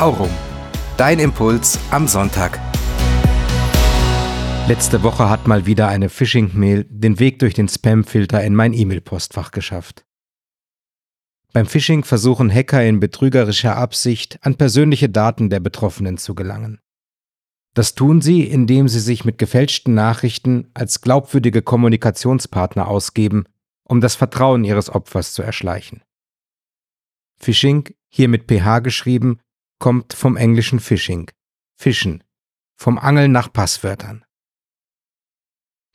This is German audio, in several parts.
Aurum. Dein Impuls am Sonntag. Letzte Woche hat mal wieder eine Phishing-Mail den Weg durch den Spam-Filter in mein E-Mail-Postfach geschafft. Beim Phishing versuchen Hacker in betrügerischer Absicht an persönliche Daten der Betroffenen zu gelangen. Das tun sie, indem sie sich mit gefälschten Nachrichten als glaubwürdige Kommunikationspartner ausgeben, um das Vertrauen ihres Opfers zu erschleichen. Phishing, hier mit PH geschrieben, kommt vom englischen Fishing, Fischen, vom Angeln nach Passwörtern.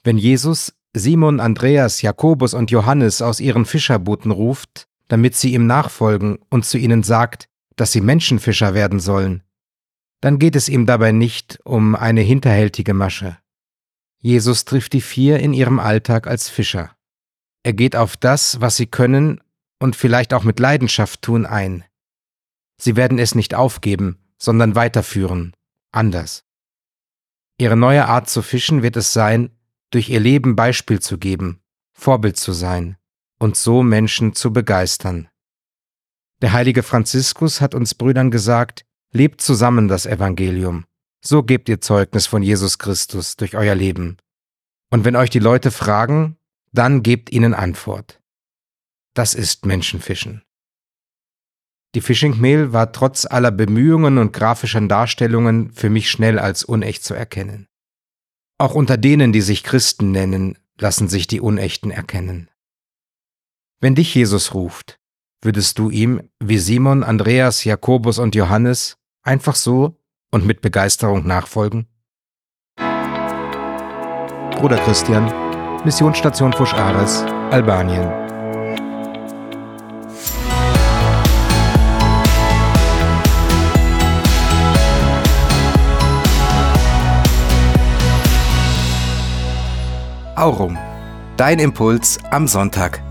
Wenn Jesus Simon, Andreas, Jakobus und Johannes aus ihren Fischerbooten ruft, damit sie ihm nachfolgen und zu ihnen sagt, dass sie Menschenfischer werden sollen, dann geht es ihm dabei nicht um eine hinterhältige Masche. Jesus trifft die vier in ihrem Alltag als Fischer. Er geht auf das, was sie können und vielleicht auch mit Leidenschaft tun, ein. Sie werden es nicht aufgeben, sondern weiterführen, anders. Ihre neue Art zu fischen wird es sein, durch ihr Leben Beispiel zu geben, Vorbild zu sein und so Menschen zu begeistern. Der heilige Franziskus hat uns Brüdern gesagt, lebt zusammen das Evangelium, so gebt ihr Zeugnis von Jesus Christus durch euer Leben. Und wenn euch die Leute fragen, dann gebt ihnen Antwort. Das ist Menschenfischen. Die Phishing-Mail war trotz aller Bemühungen und grafischen Darstellungen für mich schnell als unecht zu erkennen. Auch unter denen, die sich Christen nennen, lassen sich die Unechten erkennen. Wenn dich Jesus ruft, würdest du ihm, wie Simon, Andreas, Jakobus und Johannes, einfach so und mit Begeisterung nachfolgen? Bruder Christian, Missionsstation Fusch Ares, Albanien. Aurum. Dein Impuls am Sonntag.